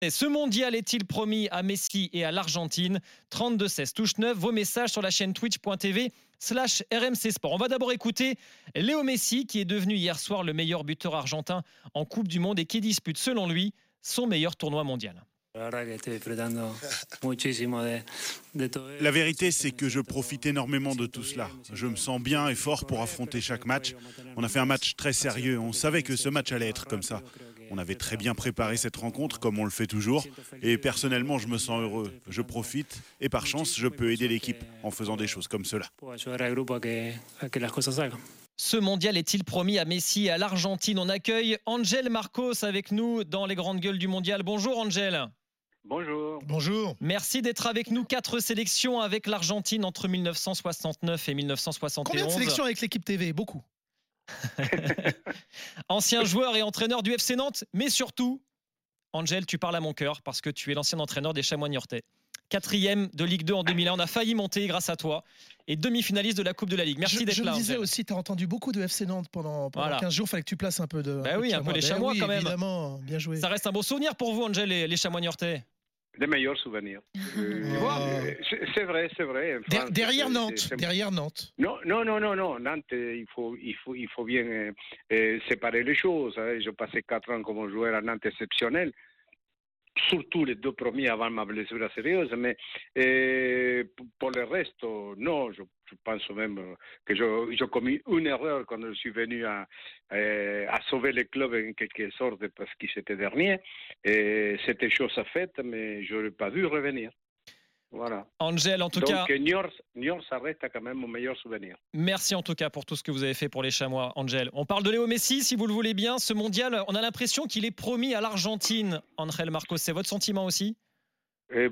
Et ce mondial est-il promis à Messi et à l'Argentine? 32-16, touche 9, vos messages sur la chaîne twitch.tv slash RMC Sport. On va d'abord écouter Léo Messi qui est devenu hier soir le meilleur buteur argentin en Coupe du Monde et qui dispute selon lui son meilleur tournoi mondial. La vérité, c'est que je profite énormément de tout cela. Je me sens bien et fort pour affronter chaque match. On a fait un match très sérieux. On savait que ce match allait être comme ça. On avait très bien préparé cette rencontre, comme on le fait toujours. Et personnellement, je me sens heureux. Je profite et par chance, je peux aider l'équipe en faisant des choses comme cela. Ce mondial est-il promis à Messi et à l'Argentine? On accueille Angel Marcos avec nous dans les grandes gueules du mondial. Bonjour Angel. Bonjour. Bonjour. Merci d'être avec nous. Quatre sélections avec l'Argentine entre 1969 et 1971. Combien de sélections avec l'équipe TV Beaucoup. Ancien joueur et entraîneur du FC Nantes, mais surtout, Angel, tu parles à mon cœur parce que tu es l'ancien entraîneur des Chamois Niortais. Quatrième de Ligue 2 en 2001. On a failli monter grâce à toi. Et demi-finaliste de la Coupe de la Ligue. Merci d'être là. Je disais aussi, tu as entendu beaucoup de FC Nantes pendant, pendant 15 jours. Il fallait que tu places un peu de. Bah oui, un peu les ben Chamois quand même. Évidemment, bien joué. Ça reste un beau souvenir pour vous, Angel, les, les Chamois Niortais les meilleurs souvenirs. Euh, c'est vrai, c'est vrai. derrière Nantes, derrière Nantes. Non, non, non, non, non. Nantes, il faut, il faut, il faut bien euh, euh, séparer les choses. Hein. J'ai passé quatre ans comme joueur à Nantes exceptionnel surtout les deux premiers avant ma blessure sérieuse, mais pour le reste, non, je, pense même que j'ai commis une erreur quand je suis venu à, à sauver le club en quelque sorte parce qu'il était dernier. C'était chose à faite, mais je n'aurais pas dû revenir. Voilà. Angel, en tout Donc, cas. Niort, Niort, ça reste quand même mon meilleur souvenir. Merci en tout cas pour tout ce que vous avez fait pour les Chamois, Angel. On parle de Léo Messi, si vous le voulez bien. Ce mondial, on a l'impression qu'il est promis à l'Argentine. Angel Marcos, c'est votre sentiment aussi? Euh,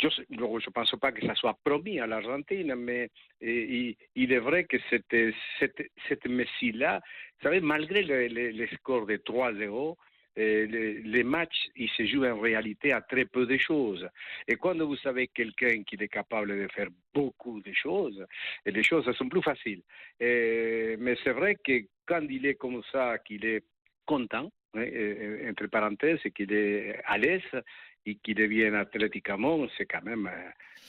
je ne pense pas que ça soit promis à l'Argentine, mais il, est vrai que cette, Messi-là, vous savez, malgré le, le score de 3-0, les, matchs, ils se jouent en réalité à très peu de choses. Et quand vous savez quelqu'un qui est capable de faire beaucoup de choses, les choses sont plus faciles. mais c'est vrai que quand il est comme ça, qu'il est content, hein, entre parenthèses, qu'il est à l'aise et qu'il devient athlétiquement, c'est quand même.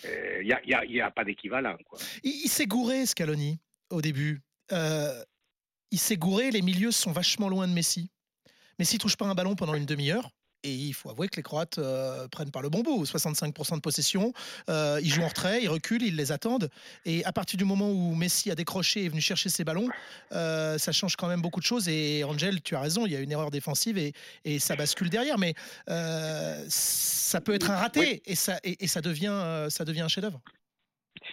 Il n'y a, pas d'équivalent. Il, s'est gouré, Scaloni, au début. Euh, il s'est gouré, les milieux sont vachement loin de Messi. Mais s'il touche pas un ballon pendant une demi-heure, et il faut avouer que les Croates euh, prennent par le bon bout. 65% de possession. Euh, ils jouent en retrait, ils reculent, ils les attendent. Et à partir du moment où Messi a décroché et est venu chercher ses ballons, euh, ça change quand même beaucoup de choses. Et Angel, tu as raison, il y a une erreur défensive et, et ça bascule derrière. Mais ça peut être un raté et, ça, et, ça, devient, ça devient un chef-d'œuvre.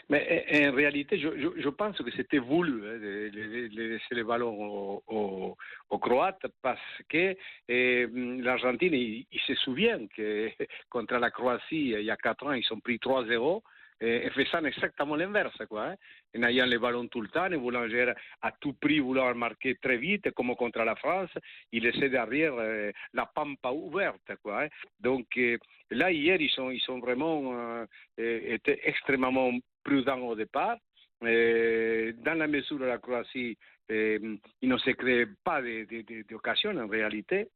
Mais en réalité, je, pense que c'était voulu hein, de, laisser le ballon aux, Croates parce que eh, l'Argentine, il, se souvient que contre la Croatie, il y a 4 ans, ils ont pris 3-0 et, faisant exactement l'inverse, quoi. Hein, en ayant le ballon tout le temps, en voulant gérer à tout prix, vouloir marquer très vite, comme contre la France, il laissait derrière euh, la pampa ouverte, quoi. Hein. Donc là, hier, ils sont, vraiment euh, extrêmement prudent au départ. dans la mesure où la Croatie, il ne se crée pas d'occasion en réalité,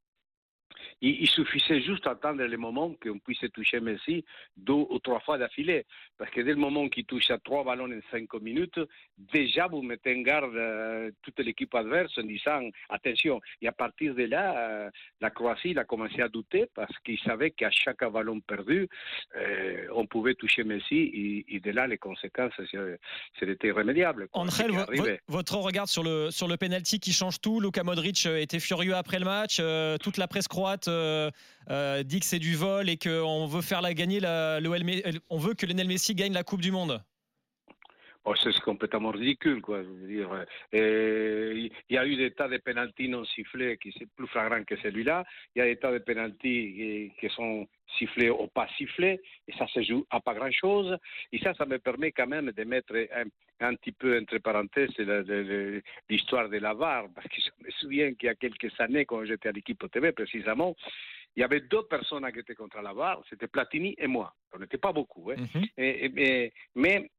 il, suffisait juste d'attendre le moment qu'on puisse toucher Messi deux ou trois fois d'affilée. Parce que dès le moment qu'il touche à trois ballons en cinq minutes, déjà vous mettez en garde euh, toute l'équipe adverse en disant attention. Et à partir de là, euh, la Croatie a commencé à douter parce qu'il savait qu'à chaque ballon perdu, euh, on pouvait toucher Messi et, de là, les conséquences, c'était irrémédiable. André, votre regard sur le, sur le penalty qui change tout. Luka Modric était furieux après le match. toute la presse euh, euh, dit que c'est du vol et qu'on veut faire la gagner la, on veut que Lionel Messi gagne la Coupe du Monde. Oh, c'est complètement ridicule, quoi. dire. il y a eu des tas de pénalties non sifflés qui sont plus flagrants que celui-là. Il y a des tas de pénalties qui, sont sifflés ou pas sifflés, et ça se joue à pas grand-chose. Et ça, ça me permet quand même de mettre un, petit peu entre parenthèses l'histoire de la VAR, parce que je me souviens qu'il y a quelques années, quand j'étais à l'équipe TV précisément, il y avait deux personnes qui étaient contre la VAR, c'était Platini et moi. On n'était pas beaucoup. Hein. Mm-hmm. mais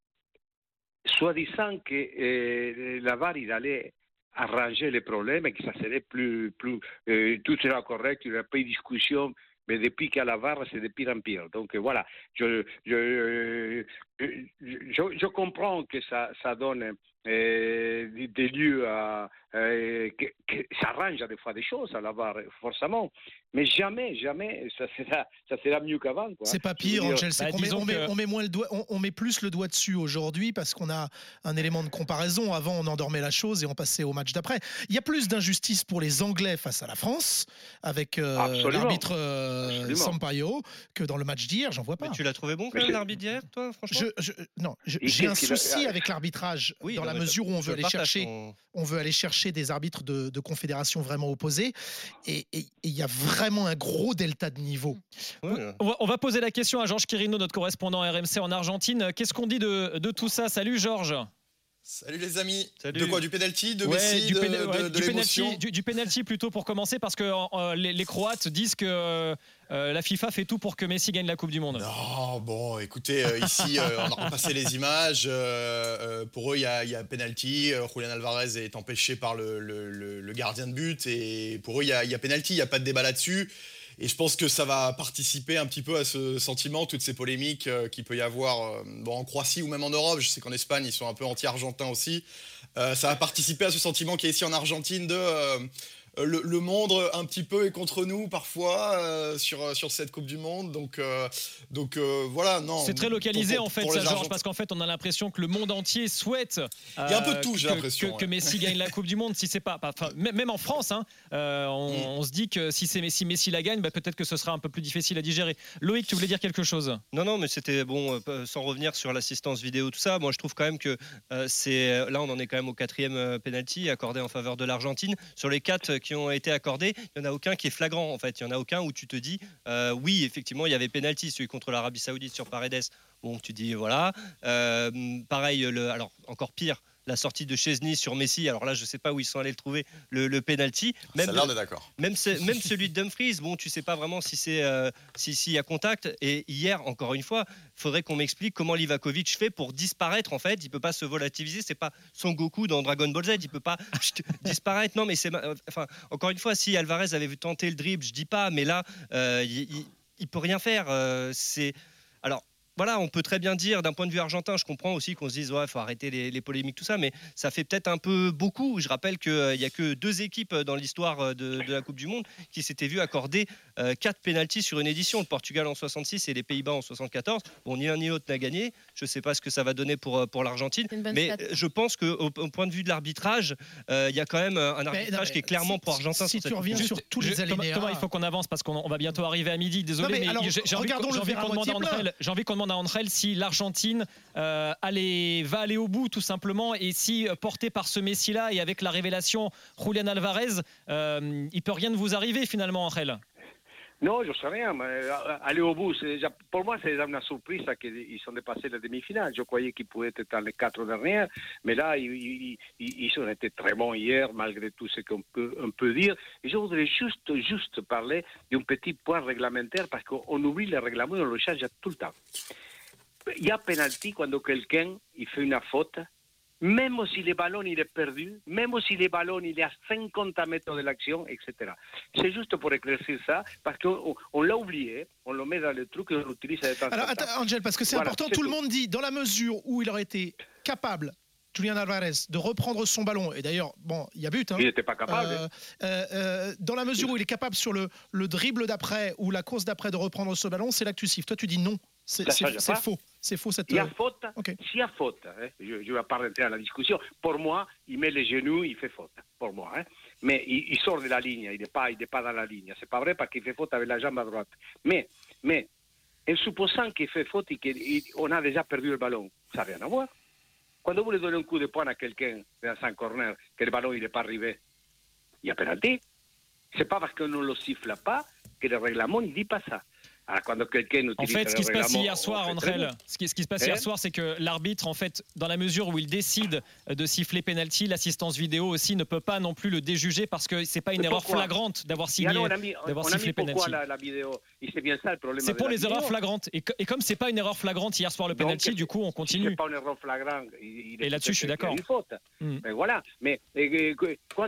soi-disant que euh, la VAR il allait arranger les problèmes et que ça serait plus, plus euh, tout sera correct, il n'y aurait pas de discussion. mais depuis qu'à la VAR, c'est de pire en pire. Donc voilà, je, je, je, je comprends que ça, ça donne euh, des lieux à, euh, que, que, ça arrange des fois des choses à la barre, forcément. Mais jamais, jamais, ça sera, ça sera mieux qu'avant. C'est pas pire, Angel. Bah, on, met, on, met, on, met, moins le doigt, on, on, met plus le doigt dessus aujourd'hui parce qu'on a un élément de comparaison. Avant, on endormait la chose et on passait au match d'après. Il y a plus d'injustice pour les Anglais face à la France avec euh, l'arbitre euh, Sampaio que dans le match d'hier. J'en vois pas. Mais tu l'as trouvé bon, l'arbitre d'hier, toi, franchement? Je, je, Non, j'ai un souci a... avec l'arbitrage oui, dans la mesure où on veut aller chercher, ton... on veut aller chercher des arbitres de, de confédérations vraiment opposées et il y a vraiment un gros delta de niveau. Ouais. On, va, on, va, poser la question à Georges Quirino, notre correspondant RMC en Argentine. Qu'est-ce qu'on dit de, de tout ça? Salut Georges. Salut les amis. Salut. De quoi Du penalty, de ouais, Messi, du, de, ouais, de, du, penalty, du, du, penalty plutôt pour commencer parce que euh, les, les, Croates disent que euh, la FIFA fait tout pour que Messi gagne la Coupe du Monde. Non, bon, écoutez, euh, ici on a repassé les images. pour eux, il y a, y a penalty. Julian Alvarez est empêché par le, le, le, gardien de but et pour eux, il y a, y a penalty. Il n'y a pas de débat là-dessus. Et je pense que ça va participer un petit peu à ce sentiment, toutes ces polémiques euh, qu'il peut y avoir euh, bon, en Croatie ou même en Europe. Je sais qu'en Espagne, ils sont un peu anti-argentins aussi. Euh, ça va participer à ce sentiment qui est ici en Argentine de le, le, monde un petit peu est contre nous parfois euh, sur, sur cette Coupe du Monde. Donc, euh, donc voilà, non. C'est très localisé pour, pour, en fait, ça, Georges, parce qu'en fait, on a l'impression que le monde entier souhaite. Il y a un peu de tout, j'ai l'impression. Que, Messi gagne la Coupe du Monde, si c'est pas. Enfin, même en France, hein, on, mm. on, se dit que si, c'est Messi, Messi la gagne, bah, peut-être que ce sera un peu plus difficile à digérer. Loïc, tu voulais dire quelque chose? Non, non, mais c'était bon, sans revenir sur l'assistance vidéo, tout ça. Moi, je trouve quand même que c'est. Là, on en est quand même au quatrième penalty accordé en faveur de l'Argentine. Sur les quatre qui ont été accordés, il n'y en a aucun qui est flagrant en fait. Il n'y en a aucun où tu te dis euh, oui, effectivement, il y avait pénalty, celui contre l'Arabie Saoudite sur Paredes. Bon, tu dis voilà. Euh, pareil, le, alors encore pire, la sortie de Chesney sur Messi. Alors là, je ne sais pas où ils sont allés le trouver, le, le penalty. Même, Ça, d'accord. Même, même celui de Dumfries, bon, tu sais pas vraiment si c'est euh, s'il si y a contact. Et hier, encore une fois, faudrait qu'on m'explique comment Livakovic fait pour disparaître. En fait, il peut pas se volatiliser. C'est pas Son Goku dans Dragon Ball Z. Il peut pas disparaître. Non, mais c'est enfin encore une fois, si Alvarez avait vu tenter le dribble, je dis pas, mais là, euh, il, il, il, peut rien faire. Euh, c'est alors voilà, on peut très bien dire d'un point de vue argentin, je comprends aussi qu'on se dise ouais, faut arrêter les, les, polémiques tout ça, mais ça fait peut-être un peu beaucoup. Je rappelle qu'il euh, n'y a que deux équipes dans l'histoire euh, de, de, la Coupe du Monde qui s'étaient vues accorder euh, quatre pénalties sur une édition. Le Portugal en 66 et les Pays-Bas en 74. Bon, ni l'un ni l'autre n'a gagné. Je ne sais pas ce que ça va donner pour pour l'Argentine, mais stat. je pense qu'au au point de vue de l'arbitrage, il euh, y a quand même un arbitrage mais, non, qui est clairement si, pour Argentin. Si, si tu reviens sur tous les alinéas, Thomas, il faut qu'on avance parce qu'on va bientôt arriver à midi. Désolé, non, mais, mais j'ai envie, envie qu'on demande à Andrel si l'Argentine euh, va aller au bout tout simplement et si euh, porté par ce Messi-là et avec la révélation Julian Alvarez, euh, il peut rien de vous arriver finalement, Angel non, je sais rien, mais euh, aller au bout, pour moi, c'est une surprise qu'ils sont dépassés la demi-finale. Je croyais qu'ils pouvaient être dans les quatre dernières, mais là, ils, ont été très bons hier, malgré tout ce qu'on peut, dire. Et je voudrais juste, juste parler d'un petit point réglementaire, parce qu'on oublie le règlement on le change tout le temps. Il y a penalty quand quelqu'un il fait une faute, même si le ballon il est perdu, même si le ballon il est à 50 mètres de l'action, etc. C'est juste pour éclaircir ça, parce qu'on on, l'a oublié, on le met dans le truc et on l'utilise temps Alors, attends, Angel, parce que c'est voilà, important, tout, tout le monde dit, dans la mesure où il aurait été capable Julian Alvarez de reprendre son ballon, et d'ailleurs, bon, il y a but. Hein, il n'était pas capable. Euh, euh, euh, dans la mesure où il est capable sur le, le dribble d'après ou la course d'après de reprendre ce ballon, c'est siffles. Toi, tu dis non. C'est faux. C'est faux cette. Il y a faute. Okay. S'il y a faute, hein, je ne vais pas rentrer à la discussion. Pour moi, il met les genoux, il fait faute. Pour moi. Hein. Mais il, il, sort de la ligne. Il n'est pas, il pas dans la ligne. C'est pas vrai parce qu'il fait faute avec la jambe à droite. Mais, mais en supposant qu'il fait faute et qu'on a déjà perdu le ballon, ça n'a rien à voir. Quand vous voulez donner un coup de poing à quelqu'un dans un corner, que le ballon n'est pas arrivé, il y a pénalité. C'est pas parce qu'on ne le siffle pas que le règlement ne dit pas ça. En fait, ce qui se passe hier soir, André, ce qui, ce qui se passe hier soir, c'est que l'arbitre, en fait, dans la mesure où il décide de siffler penalty, l'assistance vidéo aussi ne peut pas non plus le déjuger parce que c'est pas une erreur flagrante d'avoir signé, d'avoir sifflé penalty. C'est pour les erreurs flagrantes. Et, et comme c'est pas une erreur flagrante hier soir le penalty, du coup, on continue. C'est pas une erreur flagrante. Il et là-dessus, je suis d'accord. Mm. Mais voilà. Mais quand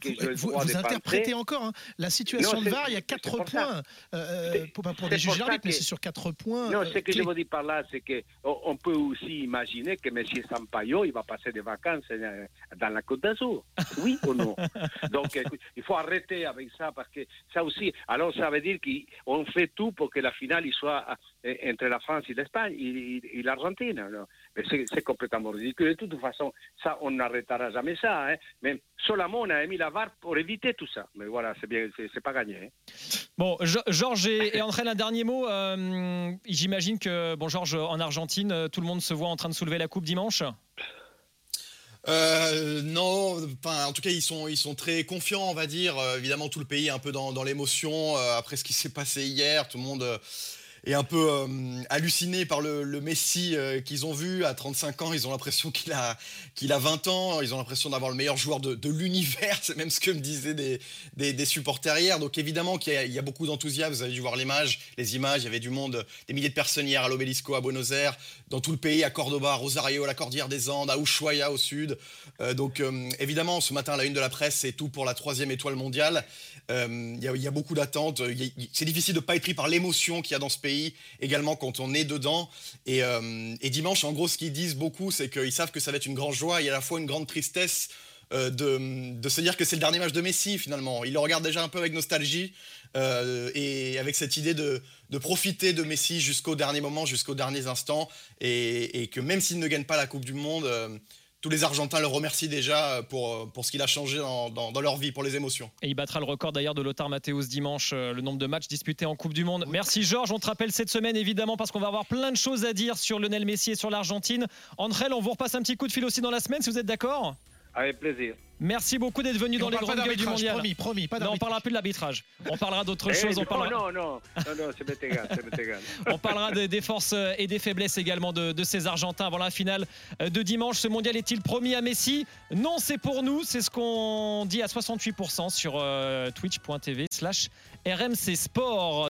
que je vous, vous interprétez encore hein. la situation de VAR. Il y a 4 points. Euh, euh, pour, pour des juges mais c'est sur quatre points. Non, euh, ce que je veux dire par là, c'est qu'on peut aussi imaginer que M. Sampaio, il va passer des vacances euh, dans la Côte d'Azur. Oui ou non? Donc, il faut arrêter avec ça, parce que ça aussi, alors ça veut dire qu'on fait tout pour que la finale il soit entre la France et l'Espagne et, l'Argentine. C'est complètement ridicule. De toute façon, ça, on n'arrêtera jamais ça. Hein. Mais Solomon a mis la VAR pour éviter tout ça. Mais voilà, c'est bien, c'est pas gagné. Hein. Bon, Georges et, et un dernier mot. Euh, j'imagine que, bon, Georges, en Argentine, euh, tout le monde se voit en train de soulever la coupe dimanche? Euh, non, en tout cas, ils sont, ils sont très confiants, on va dire. évidemment, tout le pays est un peu dans, dans l'émotion après ce qui s'est passé hier. Tout le monde est un peu euh, halluciné par le, Messi euh, qu'ils ont vu. À 35 ans, ils ont l'impression qu'il a, qu'il a 20 ans. Ils ont l'impression d'avoir le meilleur joueur de, l'univers. C'est même ce que me disaient des, des, supporters hier. Donc évidemment qu'il y, a beaucoup d'enthousiasme. Vous avez dû voir les images. Il y avait du monde, des milliers de personnes hier à l'Obelisco, à Buenos Aires, dans tout le pays, à Cordoba, à Rosario, à la Cordillère des Andes, à Ushuaia au sud. Euh, donc évidemment, ce matin, la une de la presse, c'est tout pour la troisième étoile mondiale. Il y, y, a beaucoup d'attentes. C'est difficile de ne pas être pris par l'émotion qu'il y a dans ce pays également quand on est dedans. Euh, et, dimanche, en gros, ce qu'ils disent beaucoup, c'est qu'ils savent que ça va être une grande joie et à la fois une grande tristesse euh, de, se dire que c'est le dernier match de Messi finalement. Ils le regardent déjà un peu avec nostalgie euh, et avec cette idée de, profiter de Messi jusqu'au dernier moment, jusqu'aux derniers instants et, et, que même s'il ne gagne pas la Coupe du Monde, tous les Argentins le remercient déjà euh, pour, euh, pour ce qu'il a changé dans, dans, leur vie, pour les émotions. Et il battra le record d'ailleurs de Lothar Matthäus dimanche, euh, le nombre de matchs disputés en Coupe du Monde. Merci Georges, on te rappelle cette semaine évidemment parce qu'on va avoir plein de choses à dire sur Lionel Messi et sur l'Argentine. André, on vous repasse un petit coup de fil aussi dans la semaine si vous êtes d'accord? Avec plaisir. Merci beaucoup d'être venu dans les grandes gueules du mondial. Promis, promis, pas non, on parlera plus de l'arbitrage. On parlera d'autre eh, chose. On parlera... Non, non, non, non c'est égal, égal. on parlera des, forces et des faiblesses également de, ces Argentins avant la finale de dimanche. Ce mondial est-il promis à Messi? Non, c'est pour nous. C'est ce qu'on dit à 68% sur euh, twitch.tv slash RMC Sport.